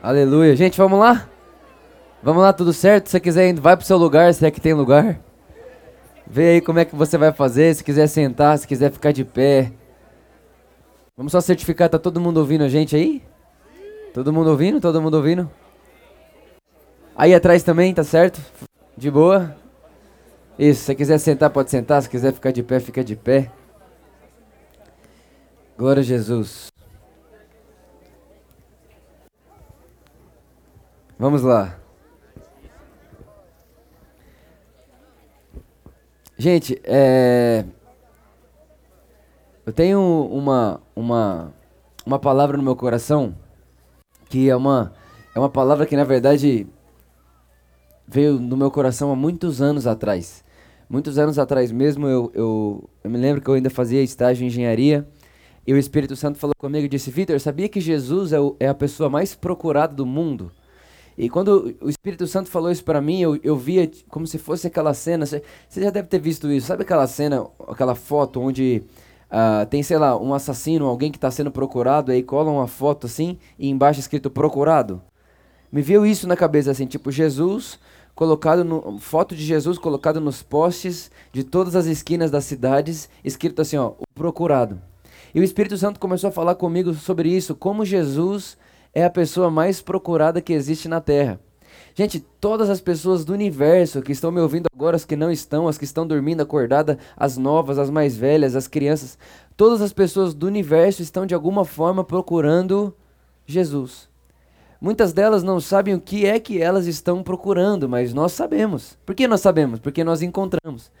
Aleluia. Gente, vamos lá? Vamos lá, tudo certo? Se você quiser, vai pro seu lugar, se é que tem lugar. Vê aí como é que você vai fazer, se quiser sentar, se quiser ficar de pé. Vamos só certificar, tá todo mundo ouvindo a gente aí? Todo mundo ouvindo? Todo mundo ouvindo? Aí atrás também, tá certo? De boa? Isso, se você quiser sentar, pode sentar. Se quiser ficar de pé, fica de pé. Glória a Jesus. Vamos lá. Gente, é... eu tenho uma, uma, uma palavra no meu coração que é uma, é uma palavra que na verdade veio no meu coração há muitos anos atrás. Muitos anos atrás mesmo, eu, eu, eu me lembro que eu ainda fazia estágio em engenharia e o Espírito Santo falou comigo e disse: Vitor, sabia que Jesus é, o, é a pessoa mais procurada do mundo? E quando o Espírito Santo falou isso para mim, eu, eu via como se fosse aquela cena. Você já deve ter visto isso. Sabe aquela cena, aquela foto onde uh, tem, sei lá, um assassino, alguém que está sendo procurado, aí cola uma foto assim e embaixo escrito procurado? Me veio isso na cabeça, assim, tipo Jesus colocado no, foto de Jesus colocado nos postes de todas as esquinas das cidades, escrito assim, ó, o procurado. E o Espírito Santo começou a falar comigo sobre isso, como Jesus é a pessoa mais procurada que existe na Terra. Gente, todas as pessoas do universo que estão me ouvindo agora, as que não estão, as que estão dormindo acordada, as novas, as mais velhas, as crianças, todas as pessoas do universo estão de alguma forma procurando Jesus. Muitas delas não sabem o que é que elas estão procurando, mas nós sabemos. Por que nós sabemos? Porque nós encontramos.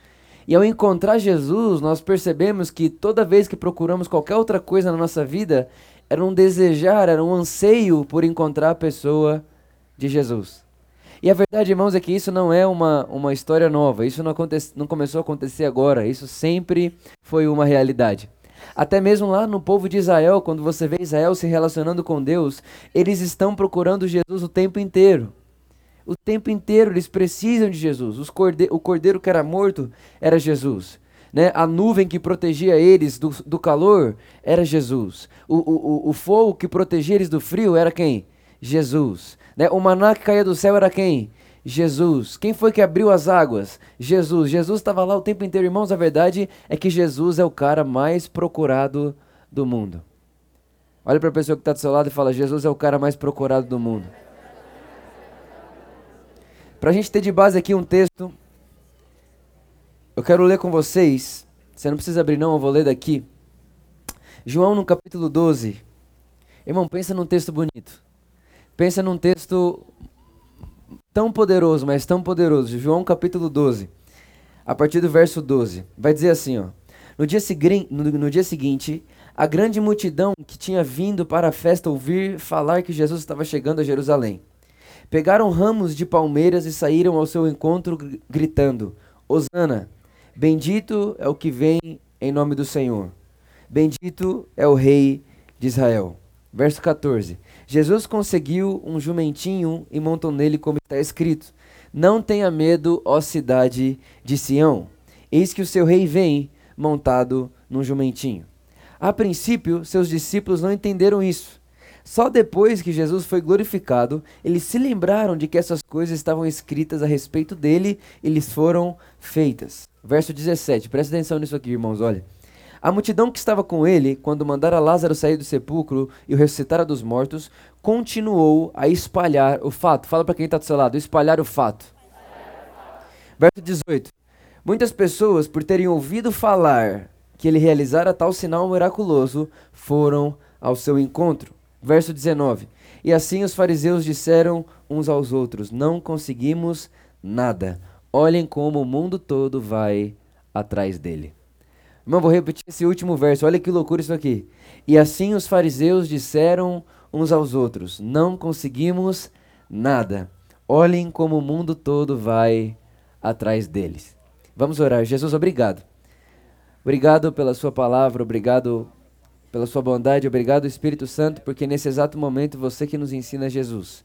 E ao encontrar Jesus, nós percebemos que toda vez que procuramos qualquer outra coisa na nossa vida, era um desejar, era um anseio por encontrar a pessoa de Jesus. E a verdade, irmãos, é que isso não é uma, uma história nova, isso não, acontece, não começou a acontecer agora, isso sempre foi uma realidade. Até mesmo lá no povo de Israel, quando você vê Israel se relacionando com Deus, eles estão procurando Jesus o tempo inteiro. O tempo inteiro eles precisam de Jesus. Corde o cordeiro que era morto era Jesus. Né? A nuvem que protegia eles do, do calor era Jesus. O, o, o, fogo que protegia eles do frio era quem? Jesus. Né? O maná que caía do céu era quem? Jesus. Quem foi que abriu as águas? Jesus. Jesus estava lá o tempo inteiro. Irmãos, a verdade é que Jesus é o cara mais procurado do mundo. Olha para a pessoa que está do seu lado e fala: Jesus é o cara mais procurado do mundo. Para a gente ter de base aqui um texto eu quero ler com vocês. Você não precisa abrir, não, eu vou ler daqui. João no capítulo 12. Irmão, pensa num texto bonito. Pensa num texto tão poderoso, mas tão poderoso. João capítulo 12. A partir do verso 12. Vai dizer assim, ó. No dia, no, no dia seguinte, a grande multidão que tinha vindo para a festa ouvir falar que Jesus estava chegando a Jerusalém. Pegaram ramos de palmeiras e saíram ao seu encontro gritando: Hosana! Bendito é o que vem em nome do Senhor. Bendito é o Rei de Israel. Verso 14. Jesus conseguiu um jumentinho e montou nele, como está escrito: Não tenha medo, ó cidade de Sião. Eis que o seu rei vem montado num jumentinho. A princípio, seus discípulos não entenderam isso. Só depois que Jesus foi glorificado, eles se lembraram de que essas coisas estavam escritas a respeito dele e lhes foram feitas. Verso 17, presta atenção nisso aqui, irmãos, olha. A multidão que estava com ele, quando mandara Lázaro sair do sepulcro e o ressuscitara dos mortos, continuou a espalhar o fato. Fala para quem está do seu lado, espalhar o fato. Verso 18. Muitas pessoas, por terem ouvido falar que ele realizara tal sinal miraculoso, foram ao seu encontro. Verso 19. E assim os fariseus disseram uns aos outros: Não conseguimos nada. Olhem como o mundo todo vai atrás dele. Irmão, vou repetir esse último verso. Olha que loucura isso aqui. E assim os fariseus disseram uns aos outros: Não conseguimos nada. Olhem como o mundo todo vai atrás deles. Vamos orar. Jesus, obrigado. Obrigado pela Sua palavra, obrigado pela Sua bondade, obrigado, Espírito Santo, porque nesse exato momento você que nos ensina Jesus.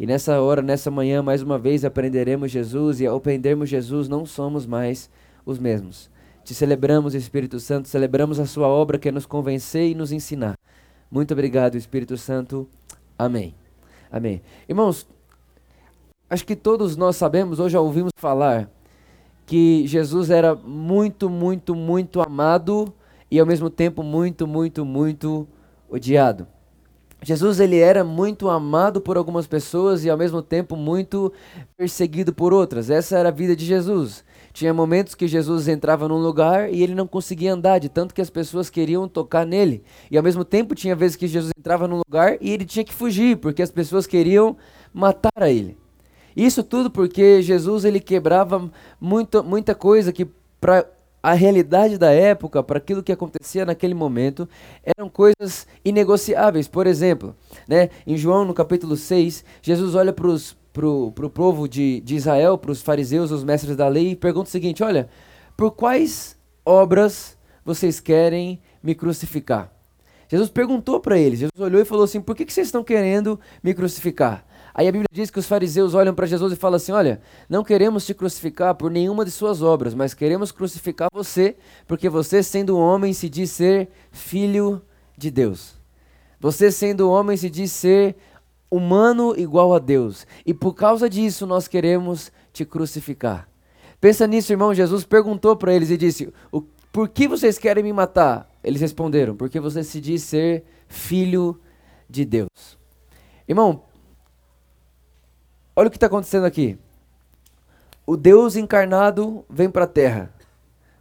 E nessa hora, nessa manhã, mais uma vez aprenderemos Jesus e ao aprendermos Jesus não somos mais os mesmos. Te celebramos, Espírito Santo, celebramos a sua obra que é nos convencer e nos ensinar. Muito obrigado, Espírito Santo. Amém. Amém. Irmãos, acho que todos nós sabemos, ou já ouvimos falar, que Jesus era muito, muito, muito amado e ao mesmo tempo muito, muito, muito odiado. Jesus ele era muito amado por algumas pessoas e ao mesmo tempo muito perseguido por outras. Essa era a vida de Jesus. Tinha momentos que Jesus entrava num lugar e ele não conseguia andar, de tanto que as pessoas queriam tocar nele. E ao mesmo tempo tinha vezes que Jesus entrava num lugar e ele tinha que fugir, porque as pessoas queriam matar a ele. Isso tudo porque Jesus ele quebrava muita, muita coisa que para a realidade da época, para aquilo que acontecia naquele momento, eram coisas inegociáveis. Por exemplo, né, em João no capítulo 6, Jesus olha para os pro, pro povo de, de Israel, para os fariseus, os mestres da lei, e pergunta o seguinte: olha, por quais obras vocês querem me crucificar? Jesus perguntou para eles, Jesus olhou e falou assim: por que, que vocês estão querendo me crucificar? Aí a Bíblia diz que os fariseus olham para Jesus e falam assim: Olha, não queremos te crucificar por nenhuma de suas obras, mas queremos crucificar você, porque você, sendo homem, se diz ser filho de Deus. Você, sendo homem, se diz ser humano igual a Deus. E por causa disso nós queremos te crucificar. Pensa nisso, irmão. Jesus perguntou para eles e disse: Por que vocês querem me matar? Eles responderam: Porque você se diz ser filho de Deus. Irmão, olha o que está acontecendo aqui. O Deus encarnado vem para a terra.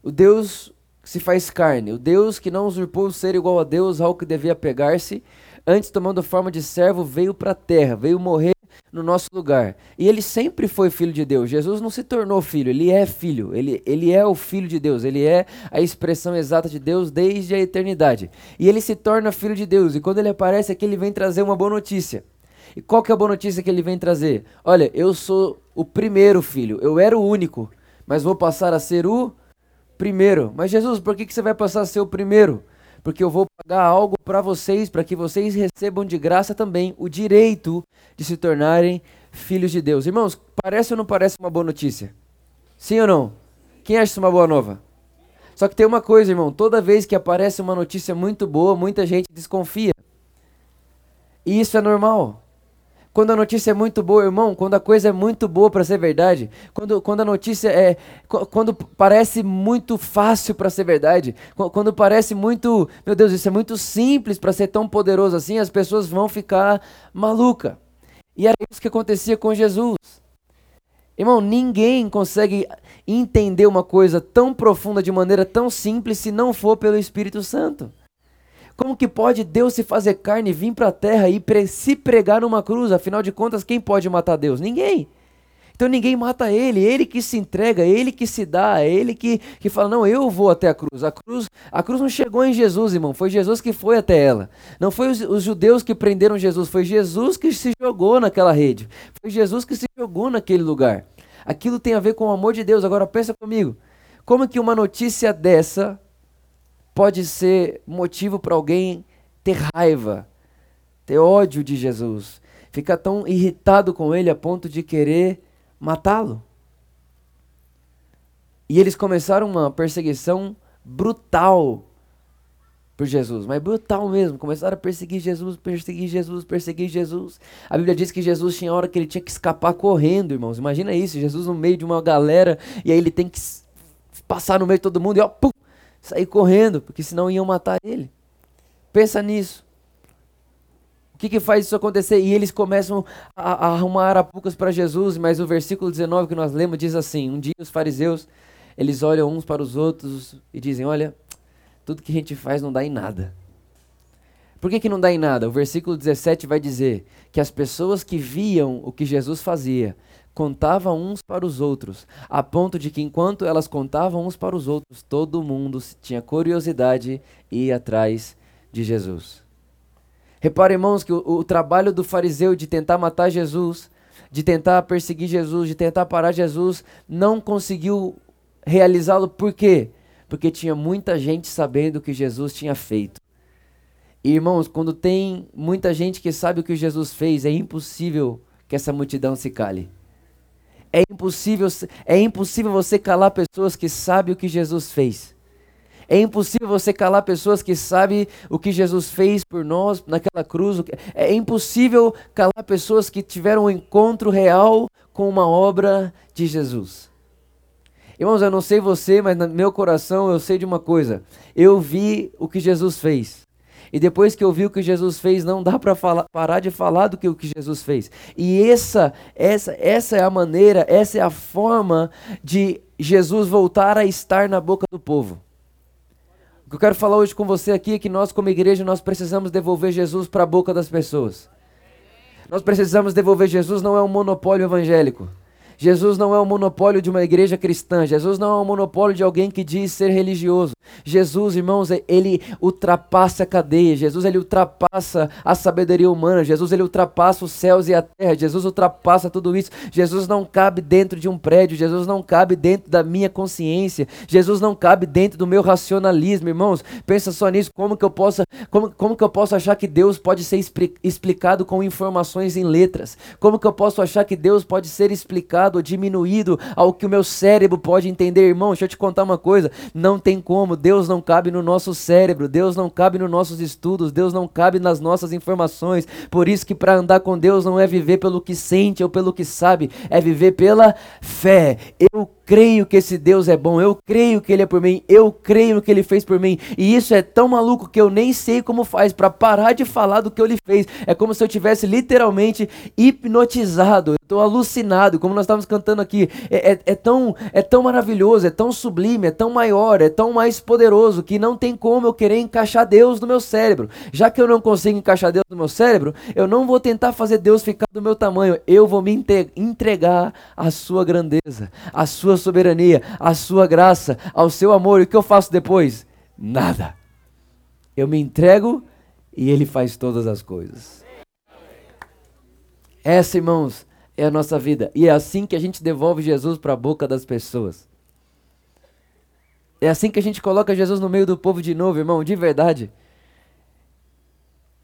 O Deus que se faz carne. O Deus que não usurpou ser igual a Deus ao que devia pegar-se antes tomando forma de servo, veio para a terra, veio morrer no nosso lugar. E ele sempre foi filho de Deus. Jesus não se tornou filho, ele é filho. Ele, ele é o filho de Deus, ele é a expressão exata de Deus desde a eternidade. E ele se torna filho de Deus. E quando ele aparece aqui, ele vem trazer uma boa notícia. E qual que é a boa notícia que ele vem trazer? Olha, eu sou o primeiro filho, eu era o único, mas vou passar a ser o primeiro. Mas Jesus, por que, que você vai passar a ser o primeiro? porque eu vou pagar algo para vocês, para que vocês recebam de graça também o direito de se tornarem filhos de Deus. Irmãos, parece ou não parece uma boa notícia? Sim ou não? Quem acha isso uma boa nova? Só que tem uma coisa, irmão, toda vez que aparece uma notícia muito boa, muita gente desconfia. E isso é normal. Quando a notícia é muito boa, irmão, quando a coisa é muito boa para ser verdade, quando, quando a notícia é. Quando parece muito fácil para ser verdade, quando parece muito. Meu Deus, isso é muito simples para ser tão poderoso assim, as pessoas vão ficar maluca. E era isso que acontecia com Jesus. Irmão, ninguém consegue entender uma coisa tão profunda de maneira tão simples se não for pelo Espírito Santo. Como que pode Deus se fazer carne, vir para a terra e se pregar numa cruz? Afinal de contas, quem pode matar Deus? Ninguém. Então ninguém mata ele, ele que se entrega, ele que se dá, ele que, que fala, não, eu vou até a cruz. A cruz. A cruz não chegou em Jesus, irmão, foi Jesus que foi até ela. Não foi os, os judeus que prenderam Jesus, foi Jesus que se jogou naquela rede. Foi Jesus que se jogou naquele lugar. Aquilo tem a ver com o amor de Deus. Agora pensa comigo, como que uma notícia dessa pode ser motivo para alguém ter raiva, ter ódio de Jesus, ficar tão irritado com ele a ponto de querer matá-lo. E eles começaram uma perseguição brutal por Jesus, mas brutal mesmo. Começaram a perseguir Jesus, perseguir Jesus, perseguir Jesus. A Bíblia diz que Jesus tinha hora que ele tinha que escapar correndo, irmãos. Imagina isso, Jesus no meio de uma galera e aí ele tem que passar no meio de todo mundo e ó, pum, sair correndo, porque senão iam matar ele. Pensa nisso. O que, que faz isso acontecer? E eles começam a, a arrumar arapucas para Jesus, mas o versículo 19 que nós lemos diz assim: Um dia os fariseus, eles olham uns para os outros e dizem: Olha, tudo que a gente faz não dá em nada. Por que, que não dá em nada? O versículo 17 vai dizer que as pessoas que viam o que Jesus fazia contavam uns para os outros, a ponto de que enquanto elas contavam uns para os outros, todo mundo tinha curiosidade e ia atrás de Jesus. Repare, irmãos, que o, o trabalho do fariseu de tentar matar Jesus, de tentar perseguir Jesus, de tentar parar Jesus, não conseguiu realizá-lo por quê? Porque tinha muita gente sabendo o que Jesus tinha feito. E, irmãos, quando tem muita gente que sabe o que Jesus fez, é impossível que essa multidão se cale. É impossível, é impossível você calar pessoas que sabem o que Jesus fez. É impossível você calar pessoas que sabem o que Jesus fez por nós naquela cruz. É impossível calar pessoas que tiveram um encontro real com uma obra de Jesus. Irmãos, eu não sei você, mas no meu coração eu sei de uma coisa. Eu vi o que Jesus fez. E depois que eu vi o que Jesus fez, não dá para parar de falar do que o que Jesus fez. E essa, essa, essa é a maneira, essa é a forma de Jesus voltar a estar na boca do povo. O que eu quero falar hoje com você aqui é que nós, como igreja, nós precisamos devolver Jesus para a boca das pessoas. Nós precisamos devolver Jesus, não é um monopólio evangélico. Jesus não é o monopólio de uma igreja cristã. Jesus não é o monopólio de alguém que diz ser religioso. Jesus, irmãos, ele ultrapassa a cadeia. Jesus, ele ultrapassa a sabedoria humana. Jesus, ele ultrapassa os céus e a terra. Jesus ultrapassa tudo isso. Jesus não cabe dentro de um prédio. Jesus não cabe dentro da minha consciência. Jesus não cabe dentro do meu racionalismo, irmãos. Pensa só nisso. Como que eu posso, como, como que eu posso achar que Deus pode ser explicado com informações em letras? Como que eu posso achar que Deus pode ser explicado ou diminuído ao que o meu cérebro pode entender. Irmão, deixa eu te contar uma coisa: não tem como, Deus não cabe no nosso cérebro, Deus não cabe nos nossos estudos, Deus não cabe nas nossas informações. Por isso que para andar com Deus não é viver pelo que sente ou pelo que sabe, é viver pela fé. Eu creio que esse Deus é bom, eu creio que Ele é por mim, eu creio que Ele fez por mim. E isso é tão maluco que eu nem sei como faz para parar de falar do que Ele fez. É como se eu tivesse literalmente hipnotizado, eu estou alucinado, como nós estávamos cantando aqui. É, é, é, tão, é tão maravilhoso, é tão sublime, é tão maior, é tão mais poderoso que não tem como eu querer encaixar Deus no meu cérebro. Já que eu não consigo encaixar Deus no meu cérebro, eu não vou tentar fazer Deus ficar do meu tamanho, eu vou me entregar à Sua grandeza, à Sua soberania, à sua graça, ao seu amor. E o que eu faço depois? Nada. Eu me entrego e ele faz todas as coisas. Essa, irmãos, é a nossa vida. E é assim que a gente devolve Jesus para a boca das pessoas. É assim que a gente coloca Jesus no meio do povo de novo, irmão, de verdade.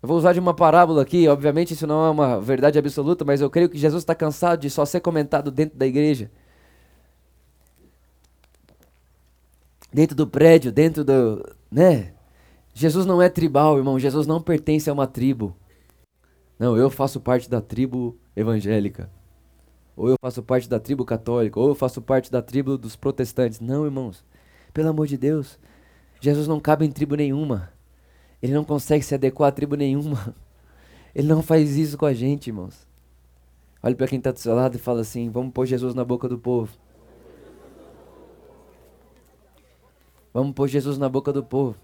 Eu vou usar de uma parábola aqui, obviamente isso não é uma verdade absoluta, mas eu creio que Jesus está cansado de só ser comentado dentro da igreja. Dentro do prédio, dentro do. né? Jesus não é tribal, irmão. Jesus não pertence a uma tribo. Não, eu faço parte da tribo evangélica. Ou eu faço parte da tribo católica. Ou eu faço parte da tribo dos protestantes. Não, irmãos. Pelo amor de Deus. Jesus não cabe em tribo nenhuma. Ele não consegue se adequar a tribo nenhuma. Ele não faz isso com a gente, irmãos. Olhe para quem está do seu lado e fala assim: vamos pôr Jesus na boca do povo. Vamos pôr Jesus na boca do povo.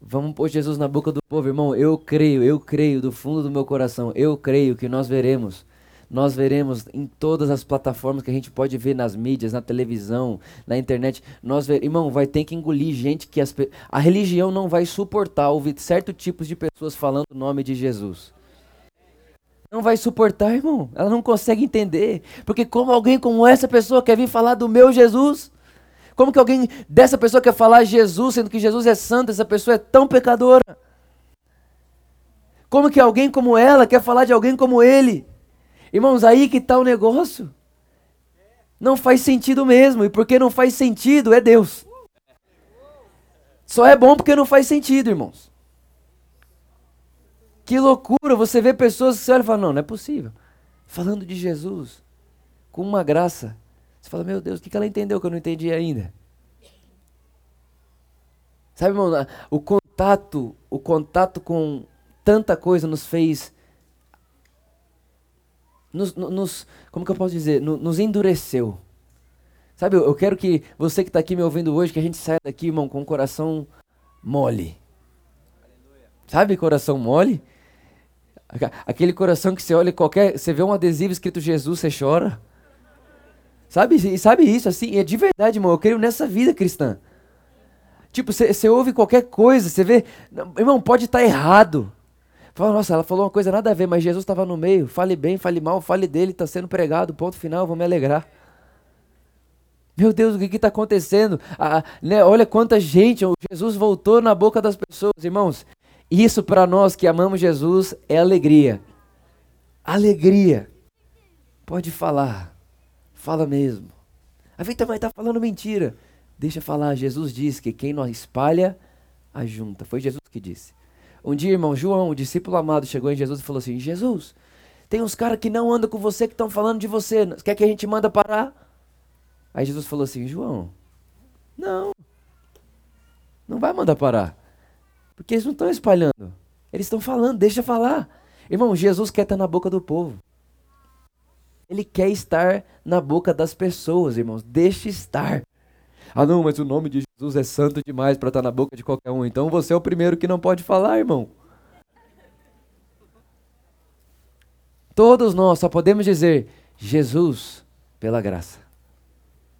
Vamos pôr Jesus na boca do povo, irmão. Eu creio, eu creio do fundo do meu coração. Eu creio que nós veremos. Nós veremos em todas as plataformas que a gente pode ver nas mídias, na televisão, na internet. Nós ver, irmão, vai ter que engolir gente que as, a religião não vai suportar ouvir certos tipos de pessoas falando o nome de Jesus. Não vai suportar, irmão. Ela não consegue entender. Porque como alguém como essa pessoa quer vir falar do meu Jesus? Como que alguém dessa pessoa quer falar Jesus, sendo que Jesus é santo, essa pessoa é tão pecadora? Como que alguém como ela quer falar de alguém como ele? Irmãos, aí que está o negócio. Não faz sentido mesmo, e porque não faz sentido é Deus. Só é bom porque não faz sentido, irmãos. Que loucura, você vê pessoas que você olha e fala, não, não é possível. Falando de Jesus, com uma graça, você fala, meu Deus, o que ela entendeu que eu não entendi ainda? Sabe, irmão, o contato, o contato com tanta coisa nos fez. Nos, nos como que eu posso dizer? Nos endureceu. Sabe, eu quero que você que está aqui me ouvindo hoje, que a gente saia daqui, irmão, com o coração mole. Sabe, coração mole? Aquele coração que você olha qualquer. Você vê um adesivo escrito Jesus, você chora. Sabe, sabe isso, assim, é de verdade, irmão. Eu creio nessa vida cristã. Tipo, você ouve qualquer coisa, você vê. Irmão, pode estar tá errado. Fala, nossa, ela falou uma coisa nada a ver, mas Jesus estava no meio. Fale bem, fale mal, fale dele, está sendo pregado, ponto final, vou me alegrar. Meu Deus, o que está acontecendo? Ah, né, olha quanta gente, Jesus voltou na boca das pessoas, irmãos. Isso para nós que amamos Jesus é alegria. Alegria. Pode falar. Fala mesmo. A Vita vai estar falando mentira. Deixa falar, Jesus diz que quem não espalha, ajunta. Foi Jesus que disse. Um dia, irmão, João, o discípulo amado, chegou em Jesus e falou assim: Jesus, tem uns caras que não andam com você que estão falando de você. Quer que a gente manda parar? Aí Jesus falou assim: João, não. Não vai mandar parar. Porque eles não estão espalhando. Eles estão falando, deixa falar. Irmão, Jesus quer estar na boca do povo. Ele quer estar na boca das pessoas, irmãos. Deixe estar. Ah, não, mas o nome de Jesus é santo demais para estar na boca de qualquer um. Então você é o primeiro que não pode falar, irmão. Todos nós só podemos dizer Jesus pela graça.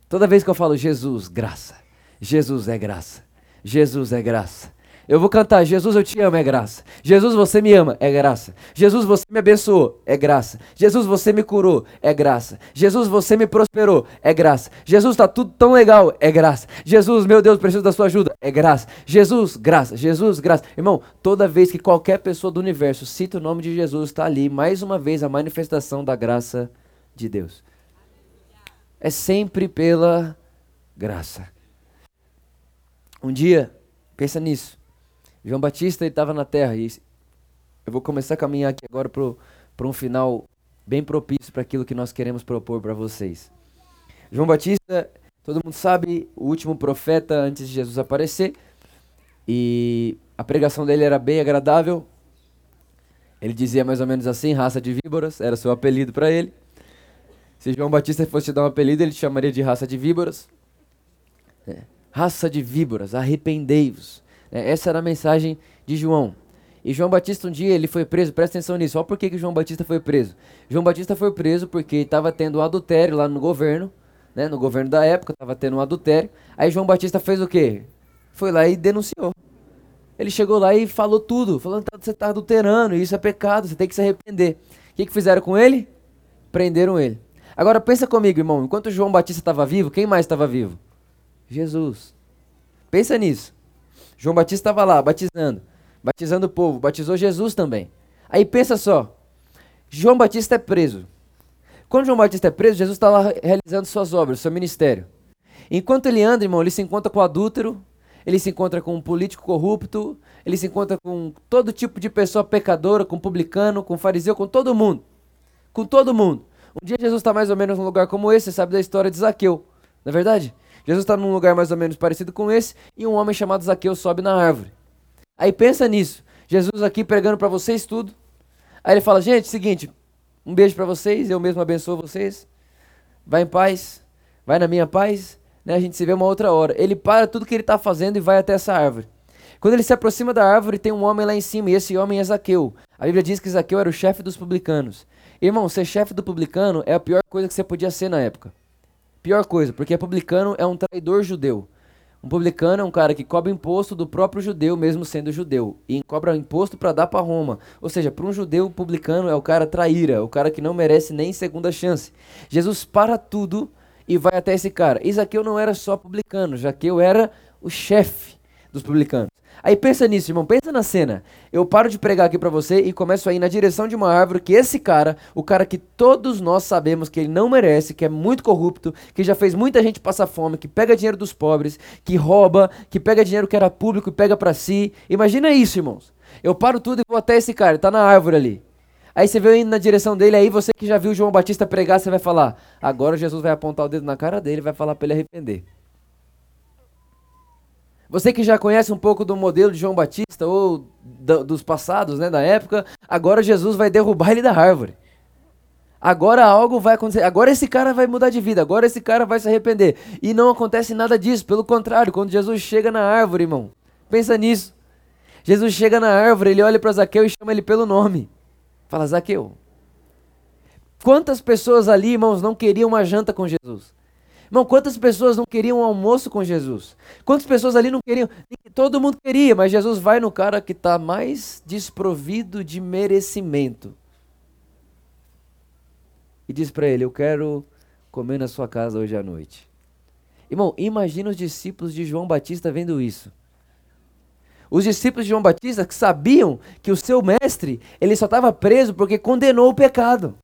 Toda vez que eu falo Jesus, graça. Jesus é graça. Jesus é graça. Eu vou cantar: Jesus, eu te amo, é graça. Jesus, você me ama, é graça. Jesus, você me abençoou, é graça. Jesus, você me curou, é graça. Jesus, você me prosperou, é graça. Jesus, está tudo tão legal, é graça. Jesus, meu Deus, preciso da sua ajuda, é graça. Jesus, graça. Jesus, graça. Irmão, toda vez que qualquer pessoa do universo cita o nome de Jesus, está ali mais uma vez a manifestação da graça de Deus. É sempre pela graça. Um dia, pensa nisso. João Batista estava na terra e eu vou começar a caminhar aqui agora para um final bem propício para aquilo que nós queremos propor para vocês. João Batista, todo mundo sabe, o último profeta antes de Jesus aparecer, e a pregação dele era bem agradável. Ele dizia mais ou menos assim: raça de víboras, era seu apelido para ele. Se João Batista fosse te dar um apelido, ele te chamaria de raça de víboras. É. Raça de víboras, arrependei-vos. É, essa era a mensagem de João. E João Batista um dia ele foi preso, presta atenção nisso. Olha por que, que João Batista foi preso. João Batista foi preso porque estava tendo um adultério lá no governo, né? No governo da época estava tendo um adultério. Aí João Batista fez o quê? Foi lá e denunciou. Ele chegou lá e falou tudo, falando que você está adulterando, isso é pecado, você tem que se arrepender. O que, que fizeram com ele? Prenderam ele. Agora pensa comigo, irmão. Enquanto João Batista estava vivo, quem mais estava vivo? Jesus. Pensa nisso. João Batista estava lá, batizando, batizando o povo, batizou Jesus também. Aí pensa só, João Batista é preso. Quando João Batista é preso, Jesus está lá realizando suas obras, seu ministério. Enquanto ele anda, irmão, ele se encontra com adúltero, ele se encontra com um político corrupto, ele se encontra com todo tipo de pessoa pecadora, com publicano, com fariseu, com todo mundo. Com todo mundo. Um dia Jesus está mais ou menos num lugar como esse, você sabe da história de Zaqueu, não é verdade? Jesus está num lugar mais ou menos parecido com esse e um homem chamado Zaqueu sobe na árvore. Aí pensa nisso. Jesus aqui pregando para vocês tudo. Aí ele fala: "Gente, seguinte, um beijo para vocês, eu mesmo abençoo vocês. Vai em paz, vai na minha paz, né? A gente se vê uma outra hora". Ele para tudo que ele está fazendo e vai até essa árvore. Quando ele se aproxima da árvore, tem um homem lá em cima, e esse homem é Zaqueu. A Bíblia diz que Zaqueu era o chefe dos publicanos. Irmão, ser chefe do publicano é a pior coisa que você podia ser na época. Pior coisa, porque publicano é um traidor judeu. Um publicano é um cara que cobra imposto do próprio judeu, mesmo sendo judeu, e cobra imposto para dar para Roma. Ou seja, para um judeu, publicano é o cara traíra, o cara que não merece nem segunda chance. Jesus para tudo e vai até esse cara. Isaqueu não era só publicano, Jaqueu era o chefe dos publicanos. Aí pensa nisso, irmão, pensa na cena. Eu paro de pregar aqui para você e começo a ir na direção de uma árvore que esse cara, o cara que todos nós sabemos que ele não merece, que é muito corrupto, que já fez muita gente passar fome, que pega dinheiro dos pobres, que rouba, que pega dinheiro que era público e pega para si. Imagina isso, irmãos. Eu paro tudo e vou até esse cara, tá na árvore ali. Aí você vê indo na direção dele, aí você que já viu João Batista pregar, você vai falar: agora Jesus vai apontar o dedo na cara dele vai falar para ele arrepender. Você que já conhece um pouco do modelo de João Batista ou do, dos passados, né, da época, agora Jesus vai derrubar ele da árvore. Agora algo vai acontecer. Agora esse cara vai mudar de vida. Agora esse cara vai se arrepender. E não acontece nada disso. Pelo contrário, quando Jesus chega na árvore, irmão, pensa nisso. Jesus chega na árvore, ele olha para Zaqueu e chama ele pelo nome. Fala, Zaqueu. Quantas pessoas ali, irmãos, não queriam uma janta com Jesus? Irmão, quantas pessoas não queriam um almoço com Jesus? Quantas pessoas ali não queriam? Todo mundo queria, mas Jesus vai no cara que está mais desprovido de merecimento. E diz para ele: Eu quero comer na sua casa hoje à noite. Irmão, imagina os discípulos de João Batista vendo isso. Os discípulos de João Batista que sabiam que o seu mestre, ele só estava preso porque condenou o pecado.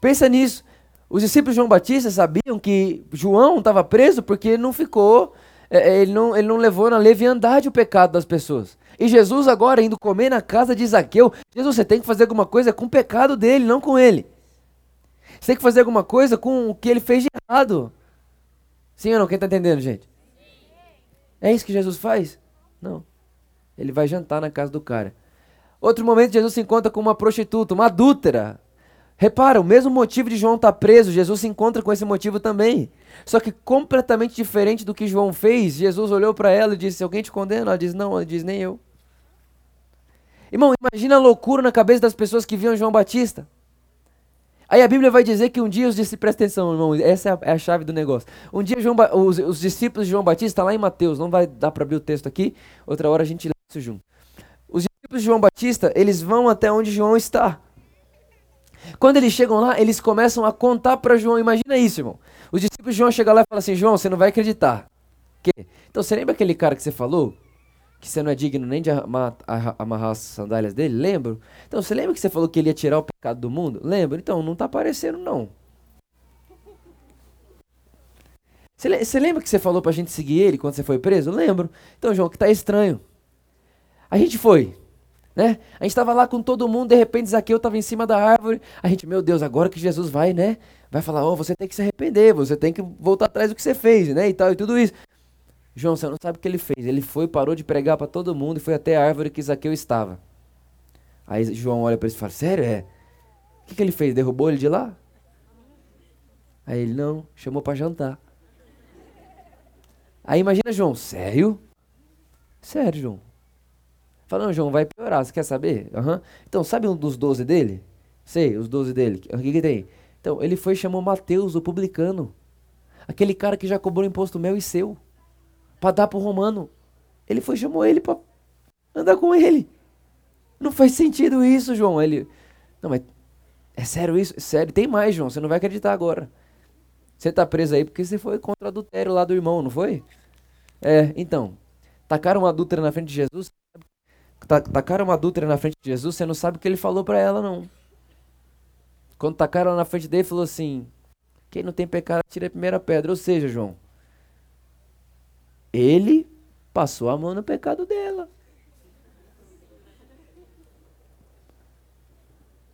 Pensa nisso. Os discípulos de João Batista sabiam que João estava preso porque não ficou, é, é, ele não, ele não levou na leviandade o pecado das pessoas. E Jesus agora indo comer na casa de Zaqueu, Jesus, você tem que fazer alguma coisa com o pecado dele, não com ele. Você tem que fazer alguma coisa com o que ele fez de errado. Sim ou não? Quem está entendendo, gente? É isso que Jesus faz? Não. Ele vai jantar na casa do cara. Outro momento, Jesus se encontra com uma prostituta, uma adúltera. Repara, o mesmo motivo de João estar tá preso, Jesus se encontra com esse motivo também. Só que completamente diferente do que João fez, Jesus olhou para ela e disse: Alguém te condena? Ela diz: Não, ela diz: Nem eu. Irmão, imagina a loucura na cabeça das pessoas que viam João Batista. Aí a Bíblia vai dizer que um dia os discípulos, presta atenção, irmão, essa é a, é a chave do negócio. Um dia João, os, os, discípulos de João Batista, lá em Mateus, não vai dar para abrir o texto aqui, outra hora a gente lê isso junto. Os discípulos de João Batista, eles vão até onde João está. Quando eles chegam lá, eles começam a contar para João. Imagina isso, irmão. Os discípulos de João chegam lá e falam assim: João, você não vai acreditar. Que? Então você lembra aquele cara que você falou? Que você não é digno nem de amarrar, as sandálias dele? Lembro? Então você lembra que você falou que ele ia tirar o pecado do mundo? Lembro? Então não está aparecendo, não. Você lembra que você falou para a gente seguir ele quando você foi preso? Lembro. Então, João, que tá estranho. A gente foi. Né? A gente estava lá com todo mundo, de repente Zaqueu estava em cima da árvore. A gente, meu Deus, agora que Jesus vai, né? Vai falar, oh, você tem que se arrepender, você tem que voltar atrás do que você fez, né? E tal, e tudo isso. João, você não sabe o que ele fez. Ele foi, parou de pregar para todo mundo e foi até a árvore que Zaqueu estava. Aí João olha para ele e fala, sério, é? O que, que ele fez? Derrubou ele de lá? Aí ele, não, chamou para jantar. Aí imagina João, sério? Sério, João. Fala, não, João, vai piorar, você quer saber? Uhum. Então, sabe um dos doze dele? Sei, os doze dele. O que, que tem? Então, ele foi e chamou Mateus, o publicano. Aquele cara que já cobrou imposto meu e seu. Pra dar pro romano. Ele foi e chamou ele pra andar com ele. Não faz sentido isso, João. Ele. Não, mas. É sério isso? É sério. Tem mais, João. Você não vai acreditar agora. Você tá preso aí porque você foi contra o adultério lá do irmão, não foi? É, então. Tacaram uma adúltera na frente de Jesus tacaram uma adúltera na frente de Jesus, você não sabe o que ele falou para ela, não. Quando tacaram na frente dele, falou assim: Quem não tem pecado, tira a primeira pedra. Ou seja, João, ele passou a mão no pecado dela.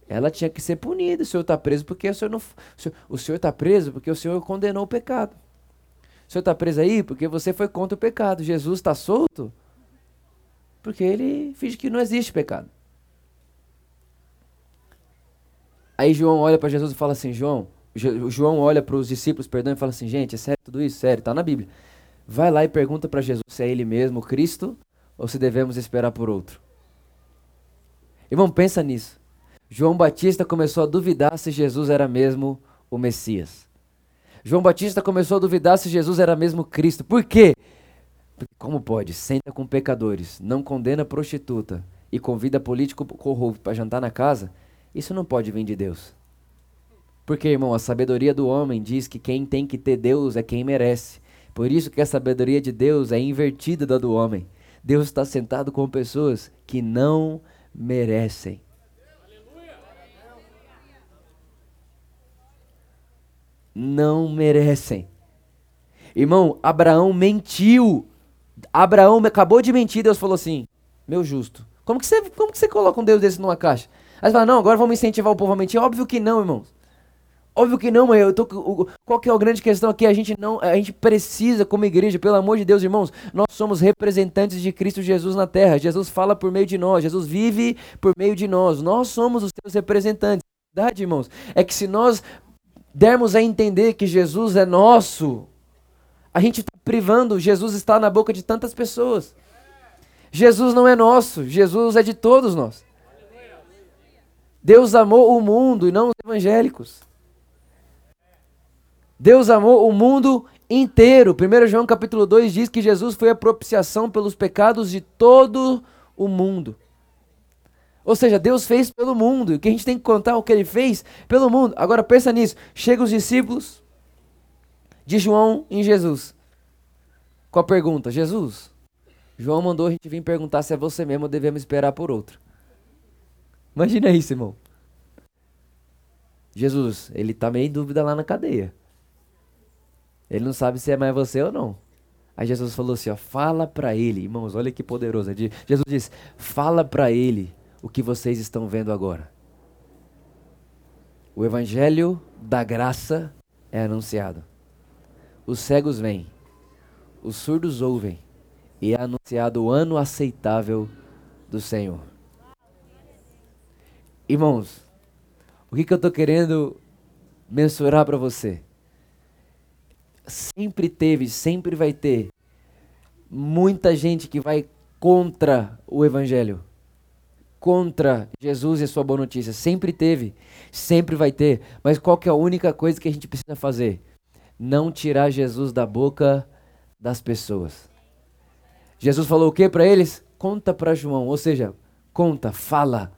Ela tinha que ser punida. O senhor está preso porque o senhor não. O senhor está preso porque o senhor condenou o pecado. O senhor está preso aí porque você foi contra o pecado. Jesus está solto porque ele finge que não existe pecado. Aí João olha para Jesus e fala assim: João, João olha para os discípulos, perdão, e fala assim: gente, é sério tudo isso? Sério, está na Bíblia. Vai lá e pergunta para Jesus se é ele mesmo, Cristo, ou se devemos esperar por outro. Irmão, pensa nisso. João Batista começou a duvidar se Jesus era mesmo o Messias. João Batista começou a duvidar se Jesus era mesmo Cristo. Por quê? Como pode? Senta com pecadores, não condena prostituta e convida político corrupto para jantar na casa? Isso não pode vir de Deus. Porque, irmão, a sabedoria do homem diz que quem tem que ter Deus é quem merece. Por isso que a sabedoria de Deus é invertida da do homem. Deus está sentado com pessoas que não merecem. Não merecem. Irmão, Abraão mentiu Abraão acabou de mentir, Deus falou assim: meu justo. Como que você, como que você coloca um Deus desse numa caixa? Aí você fala, não, agora vamos incentivar o povo a mentir. Óbvio que não, irmãos. Óbvio que não, mas eu tô, qual que é a grande questão aqui? A gente não, a gente precisa como igreja, pelo amor de Deus, irmãos, nós somos representantes de Cristo Jesus na terra. Jesus fala por meio de nós, Jesus vive por meio de nós. Nós somos os seus representantes. A verdade, irmãos, é que se nós dermos a entender que Jesus é nosso, a gente está privando, Jesus está na boca de tantas pessoas. Jesus não é nosso, Jesus é de todos nós. Deus amou o mundo e não os evangélicos. Deus amou o mundo inteiro. 1 João capítulo 2 diz que Jesus foi a propiciação pelos pecados de todo o mundo. Ou seja, Deus fez pelo mundo. E o que a gente tem que contar é o que ele fez pelo mundo. Agora pensa nisso. Chegam os discípulos, de João em Jesus. Com a pergunta: Jesus, João mandou a gente vir perguntar se é você mesmo ou devemos esperar por outro. Imagina isso, irmão. Jesus, ele tá meio em dúvida lá na cadeia. Ele não sabe se é mais você ou não. Aí Jesus falou assim, ó, fala para ele, irmãos, olha que poderoso. Jesus disse, fala para ele o que vocês estão vendo agora. O evangelho da graça é anunciado. Os cegos vêm, os surdos ouvem, e é anunciado o ano aceitável do Senhor. Irmãos, o que, que eu estou querendo mensurar para você? Sempre teve, sempre vai ter muita gente que vai contra o Evangelho, contra Jesus e a sua boa notícia. Sempre teve, sempre vai ter. Mas qual que é a única coisa que a gente precisa fazer? Não tirar Jesus da boca das pessoas. Jesus falou o que para eles? Conta para João, ou seja, conta, fala,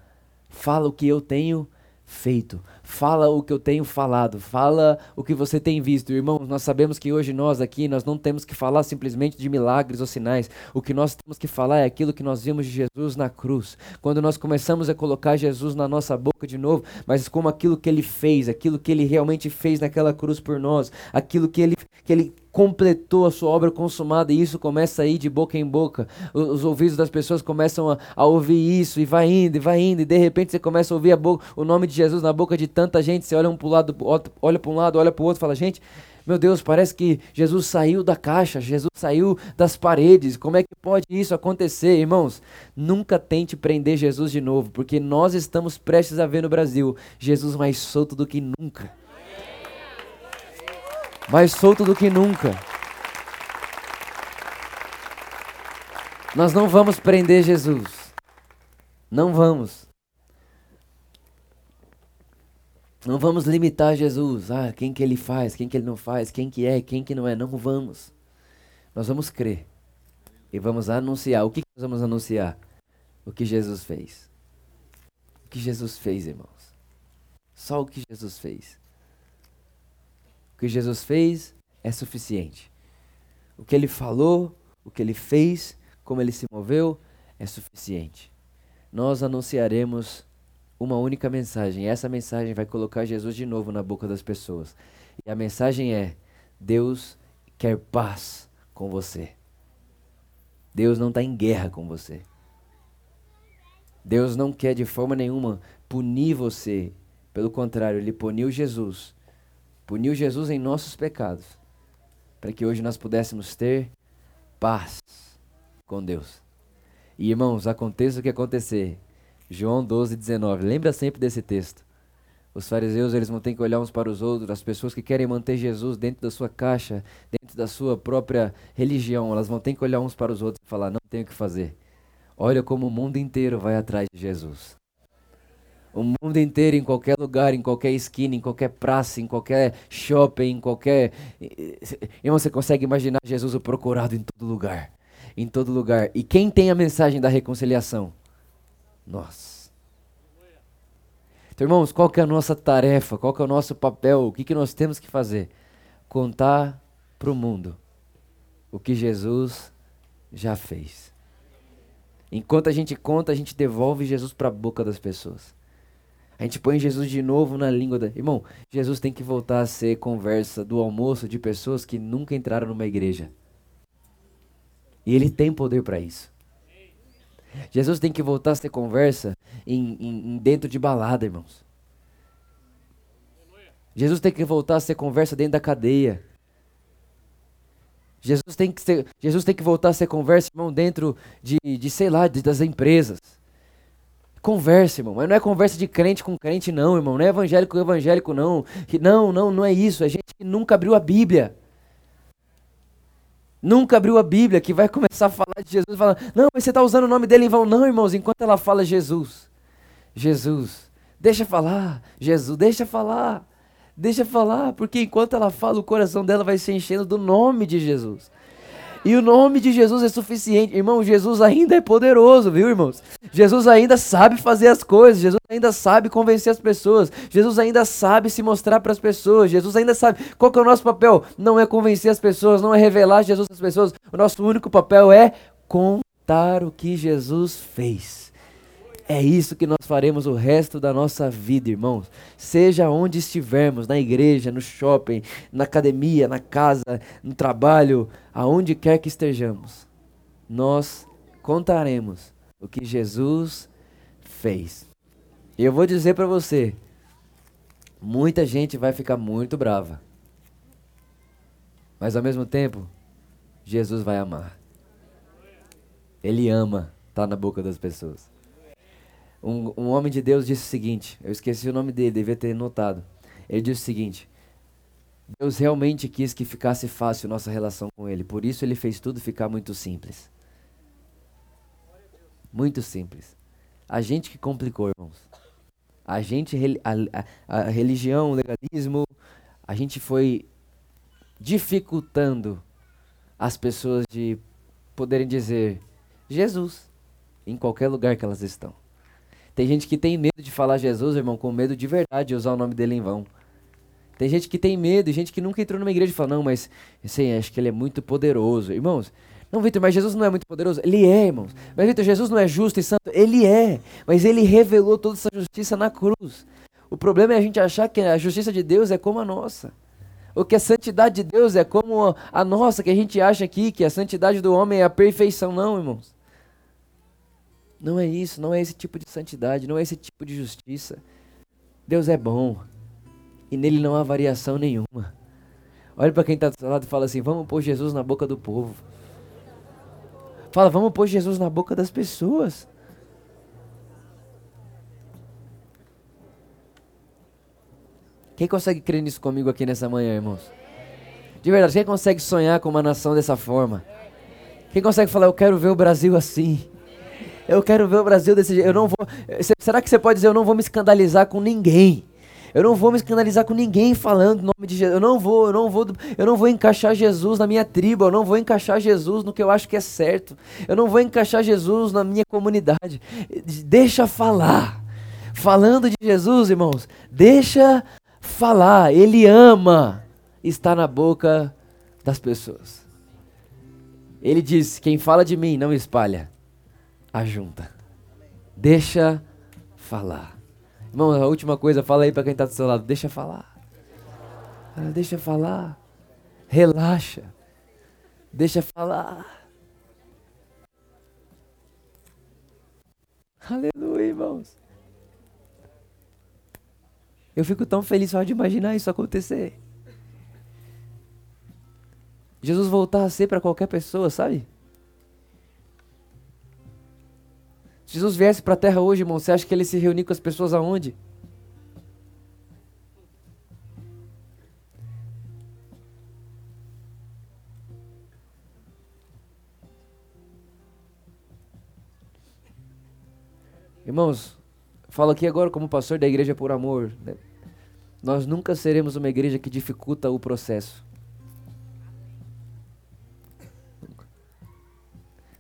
fala o que eu tenho feito. Fala o que eu tenho falado, fala o que você tem visto. Irmãos, nós sabemos que hoje nós aqui, nós não temos que falar simplesmente de milagres ou sinais. O que nós temos que falar é aquilo que nós vimos de Jesus na cruz. Quando nós começamos a colocar Jesus na nossa boca de novo, mas como aquilo que ele fez, aquilo que ele realmente fez naquela cruz por nós, aquilo que ele, que ele completou a sua obra consumada e isso começa a ir de boca em boca. Os, os ouvidos das pessoas começam a, a, ouvir isso e vai indo, e vai indo, e de repente você começa a ouvir boca, o nome de Jesus na boca de tanta gente, você olha um pro lado, olha para um lado, olha para o outro, fala, gente, meu Deus, parece que Jesus saiu da caixa, Jesus saiu das paredes. Como é que pode isso acontecer, irmãos? Nunca tente prender Jesus de novo, porque nós estamos prestes a ver no Brasil Jesus mais solto do que nunca mais solto do que nunca. Nós não vamos prender Jesus. Não vamos. Não vamos limitar Jesus. Ah, quem que ele faz, quem que ele não faz, quem que é, quem que não é. Não vamos. Nós vamos crer. E vamos anunciar. O que nós vamos anunciar? O que Jesus fez. O que Jesus fez, irmãos. Só o que Jesus fez. O que Jesus fez é suficiente. O que ele falou, o que ele fez, como ele se moveu, é suficiente. Nós anunciaremos uma única mensagem. E essa mensagem vai colocar Jesus de novo na boca das pessoas. E a mensagem é: Deus quer paz com você. Deus não está em guerra com você. Deus não quer de forma nenhuma punir você. Pelo contrário, Ele puniu Jesus puniu Jesus em nossos pecados, para que hoje nós pudéssemos ter paz com Deus. E irmãos, aconteça o que acontecer, João 12, 19, lembra sempre desse texto. Os fariseus eles vão ter que olhar uns para os outros, as pessoas que querem manter Jesus dentro da sua caixa, dentro da sua própria religião, elas vão ter que olhar uns para os outros e falar: não tenho o que fazer. Olha como o mundo inteiro vai atrás de Jesus. O mundo inteiro, em qualquer lugar, em qualquer esquina, em qualquer praça, em qualquer shopping, em qualquer. E você consegue imaginar Jesus o procurado em todo lugar. Em todo lugar. E quem tem a mensagem da reconciliação? Nós. Então, irmãos, qual que é a nossa tarefa? Qual que é o nosso papel? O que, que nós temos que fazer? Contar para o mundo o que Jesus já fez. Enquanto a gente conta, a gente devolve Jesus para a boca das pessoas. A gente põe Jesus de novo na língua da. Irmão, Jesus tem que voltar a ser conversa do almoço de pessoas que nunca entraram numa igreja. E ele tem poder para isso. Jesus tem que voltar a ser conversa em, em, em, dentro de balada, irmãos. Jesus tem que voltar a ser conversa dentro da cadeia. Jesus tem que, ser, Jesus tem que voltar a ser conversa, irmão, dentro de, de sei lá, de, das empresas. Conversa, irmão. Mas não é conversa de crente com crente, não, irmão. Não é evangélico com evangélico, não. Não, não, não é isso. É gente que nunca abriu a Bíblia. Nunca abriu a Bíblia, que vai começar a falar de Jesus falar, não, mas você está usando o nome dele em vão. Não, irmãos, enquanto ela fala Jesus. Jesus. Deixa falar. Jesus, deixa falar. Deixa falar, porque enquanto ela fala, o coração dela vai se enchendo do nome de Jesus. E o nome de Jesus é suficiente. Irmão, Jesus ainda é poderoso, viu, irmãos? Jesus ainda sabe fazer as coisas. Jesus ainda sabe convencer as pessoas. Jesus ainda sabe se mostrar para as pessoas. Jesus ainda sabe. Qual que é o nosso papel? Não é convencer as pessoas, não é revelar Jesus às pessoas. O nosso único papel é contar o que Jesus fez. É isso que nós faremos o resto da nossa vida, irmãos. Seja onde estivermos, na igreja, no shopping, na academia, na casa, no trabalho, aonde quer que estejamos, nós contaremos o que Jesus fez. E eu vou dizer para você, muita gente vai ficar muito brava. Mas ao mesmo tempo, Jesus vai amar. Ele ama tá na boca das pessoas. Um, um homem de Deus disse o seguinte: eu esqueci o nome dele, devia ter notado. Ele disse o seguinte: Deus realmente quis que ficasse fácil nossa relação com Ele, por isso Ele fez tudo ficar muito simples. Muito simples. A gente que complicou, irmãos. A gente, a, a, a religião, o legalismo, a gente foi dificultando as pessoas de poderem dizer Jesus em qualquer lugar que elas estão. Tem gente que tem medo de falar Jesus, irmão, com medo de verdade de usar o nome dele em vão. Tem gente que tem medo, gente que nunca entrou numa igreja e fala, não, mas assim, acho que ele é muito poderoso. Irmãos, não, Vitor, mas Jesus não é muito poderoso? Ele é, irmãos. Mas, Vitor, Jesus não é justo e santo? Ele é. Mas ele revelou toda essa justiça na cruz. O problema é a gente achar que a justiça de Deus é como a nossa. Ou que a santidade de Deus é como a nossa, que a gente acha aqui, que a santidade do homem é a perfeição. Não, irmãos. Não é isso, não é esse tipo de santidade, não é esse tipo de justiça. Deus é bom. E nele não há variação nenhuma. Olha para quem está do seu lado e fala assim: vamos pôr Jesus na boca do povo. Fala, vamos pôr Jesus na boca das pessoas. Quem consegue crer nisso comigo aqui nessa manhã, irmãos? De verdade, quem consegue sonhar com uma nação dessa forma? Quem consegue falar, eu quero ver o Brasil assim? Eu quero ver o Brasil desse jeito. Eu não vou. Será que você pode dizer, eu não vou me escandalizar com ninguém? Eu não vou me escandalizar com ninguém falando o nome de Jesus. Eu não vou, eu não vou, eu não vou encaixar Jesus na minha tribo. Eu não vou encaixar Jesus no que eu acho que é certo. Eu não vou encaixar Jesus na minha comunidade. Deixa falar. Falando de Jesus, irmãos, deixa falar. Ele ama estar na boca das pessoas. Ele diz: Quem fala de mim não espalha, ajunta. Deixa falar. Irmão, a última coisa, fala aí para quem está do seu lado. Deixa falar. Deixa falar. Relaxa. Deixa falar. Aleluia, irmãos. Eu fico tão feliz só de imaginar isso acontecer. Jesus voltar a ser para qualquer pessoa, sabe? Jesus viesse para a terra hoje, irmão, você acha que ele se reunir com as pessoas aonde? Irmãos, falo aqui agora como pastor da igreja por amor. Né? Nós nunca seremos uma igreja que dificulta o processo.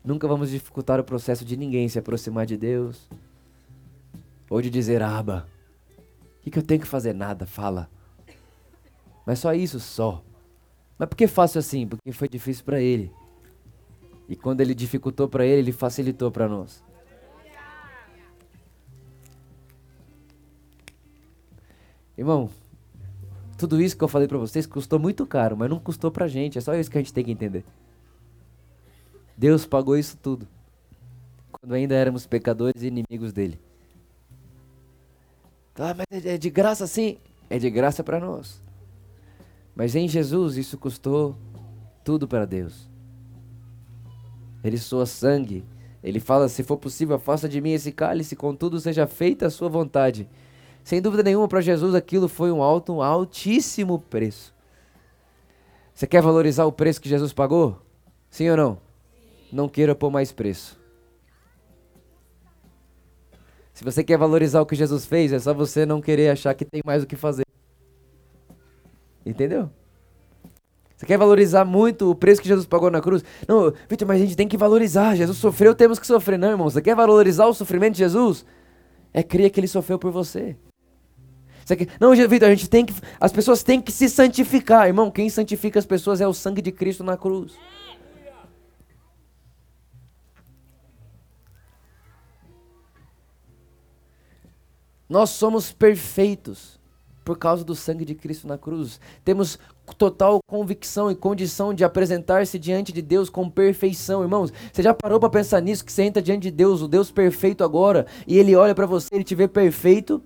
Nunca vamos dificultar o processo de ninguém se aproximar de Deus. Ou de dizer, Aba, o que, que eu tenho que fazer? Nada, fala. Mas só isso, só. Mas por que faço assim? Porque foi difícil para ele. E quando ele dificultou para ele, ele facilitou para nós. Irmão, tudo isso que eu falei para vocês custou muito caro, mas não custou pra gente. É só isso que a gente tem que entender. Deus pagou isso tudo. Quando ainda éramos pecadores e inimigos dele. Ah, mas é de graça sim? É de graça para nós. Mas em Jesus isso custou tudo para Deus. Ele soa sangue. Ele fala: se for possível, afasta de mim esse cálice, contudo seja feita a sua vontade. Sem dúvida nenhuma, para Jesus aquilo foi um alto, um altíssimo preço. Você quer valorizar o preço que Jesus pagou? Sim ou não? Não queira pôr mais preço. Se você quer valorizar o que Jesus fez, é só você não querer achar que tem mais o que fazer. Entendeu? Você quer valorizar muito o preço que Jesus pagou na cruz? Não, Vitor, mas a gente tem que valorizar. Jesus sofreu, temos que sofrer. Não, irmão. Você quer valorizar o sofrimento de Jesus? É crer que ele sofreu por você. você quer... Não, Vitor, a gente tem que. As pessoas têm que se santificar. Irmão, quem santifica as pessoas é o sangue de Cristo na cruz. Nós somos perfeitos por causa do sangue de Cristo na cruz. Temos total convicção e condição de apresentar-se diante de Deus com perfeição, irmãos. Você já parou para pensar nisso que você entra diante de Deus, o Deus perfeito agora, e ele olha para você, ele te vê perfeito?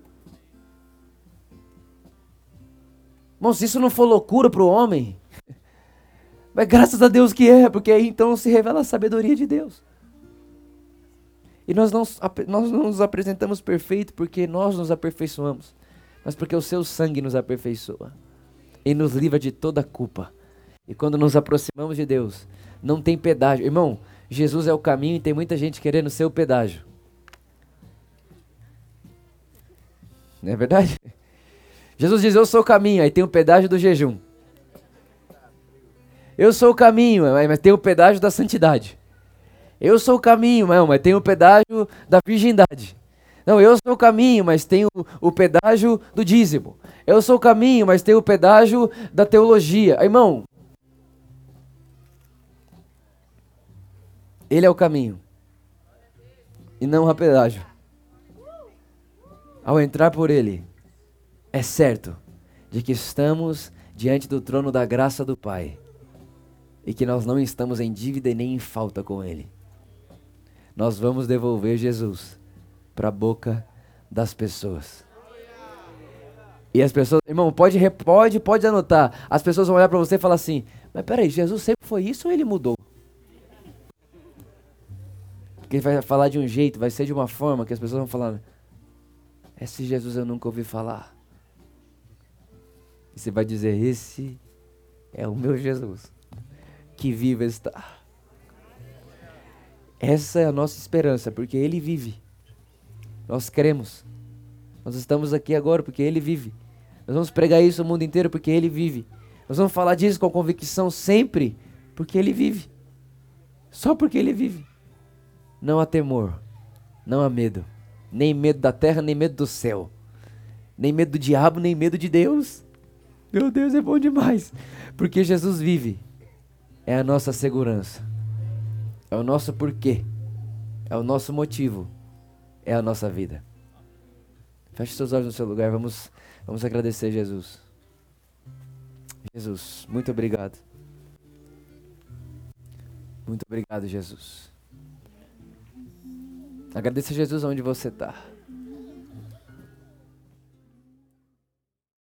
Irmãos, se isso não for loucura para o homem, mas graças a Deus que é, porque aí então se revela a sabedoria de Deus. E nós não, nós não nos apresentamos perfeito porque nós nos aperfeiçoamos, mas porque o seu sangue nos aperfeiçoa e nos livra de toda culpa. E quando nos aproximamos de Deus, não tem pedágio. Irmão, Jesus é o caminho e tem muita gente querendo ser o pedágio. Não é verdade? Jesus diz: Eu sou o caminho, aí tem o pedágio do jejum. Eu sou o caminho, mas tem o pedágio da santidade. Eu sou o caminho, mas tem o pedágio da virgindade. Não, eu sou o caminho, mas tem o, o pedágio do dízimo. Eu sou o caminho, mas tem o pedágio da teologia. Irmão, ele é o caminho. E não o pedágio. Ao entrar por ele, é certo de que estamos diante do trono da graça do Pai e que nós não estamos em dívida e nem em falta com Ele. Nós vamos devolver Jesus para a boca das pessoas. E as pessoas, irmão, pode, pode, pode anotar. As pessoas vão olhar para você e falar assim: Mas peraí, Jesus sempre foi isso ou ele mudou? Porque ele vai falar de um jeito, vai ser de uma forma que as pessoas vão falar: Esse Jesus eu nunca ouvi falar. E você vai dizer: Esse é o meu Jesus que viva está. Essa é a nossa esperança, porque Ele vive. Nós cremos. Nós estamos aqui agora porque Ele vive. Nós vamos pregar isso no mundo inteiro porque Ele vive. Nós vamos falar disso com convicção sempre porque Ele vive. Só porque Ele vive. Não há temor, não há medo. Nem medo da terra, nem medo do céu. Nem medo do diabo, nem medo de Deus. Meu Deus, é bom demais. Porque Jesus vive é a nossa segurança, é o nosso porquê, é o nosso motivo, é a nossa vida. Feche seus olhos no seu lugar, vamos, vamos agradecer Jesus. Jesus, muito obrigado. Muito obrigado, Jesus. Agradeça Jesus onde você está.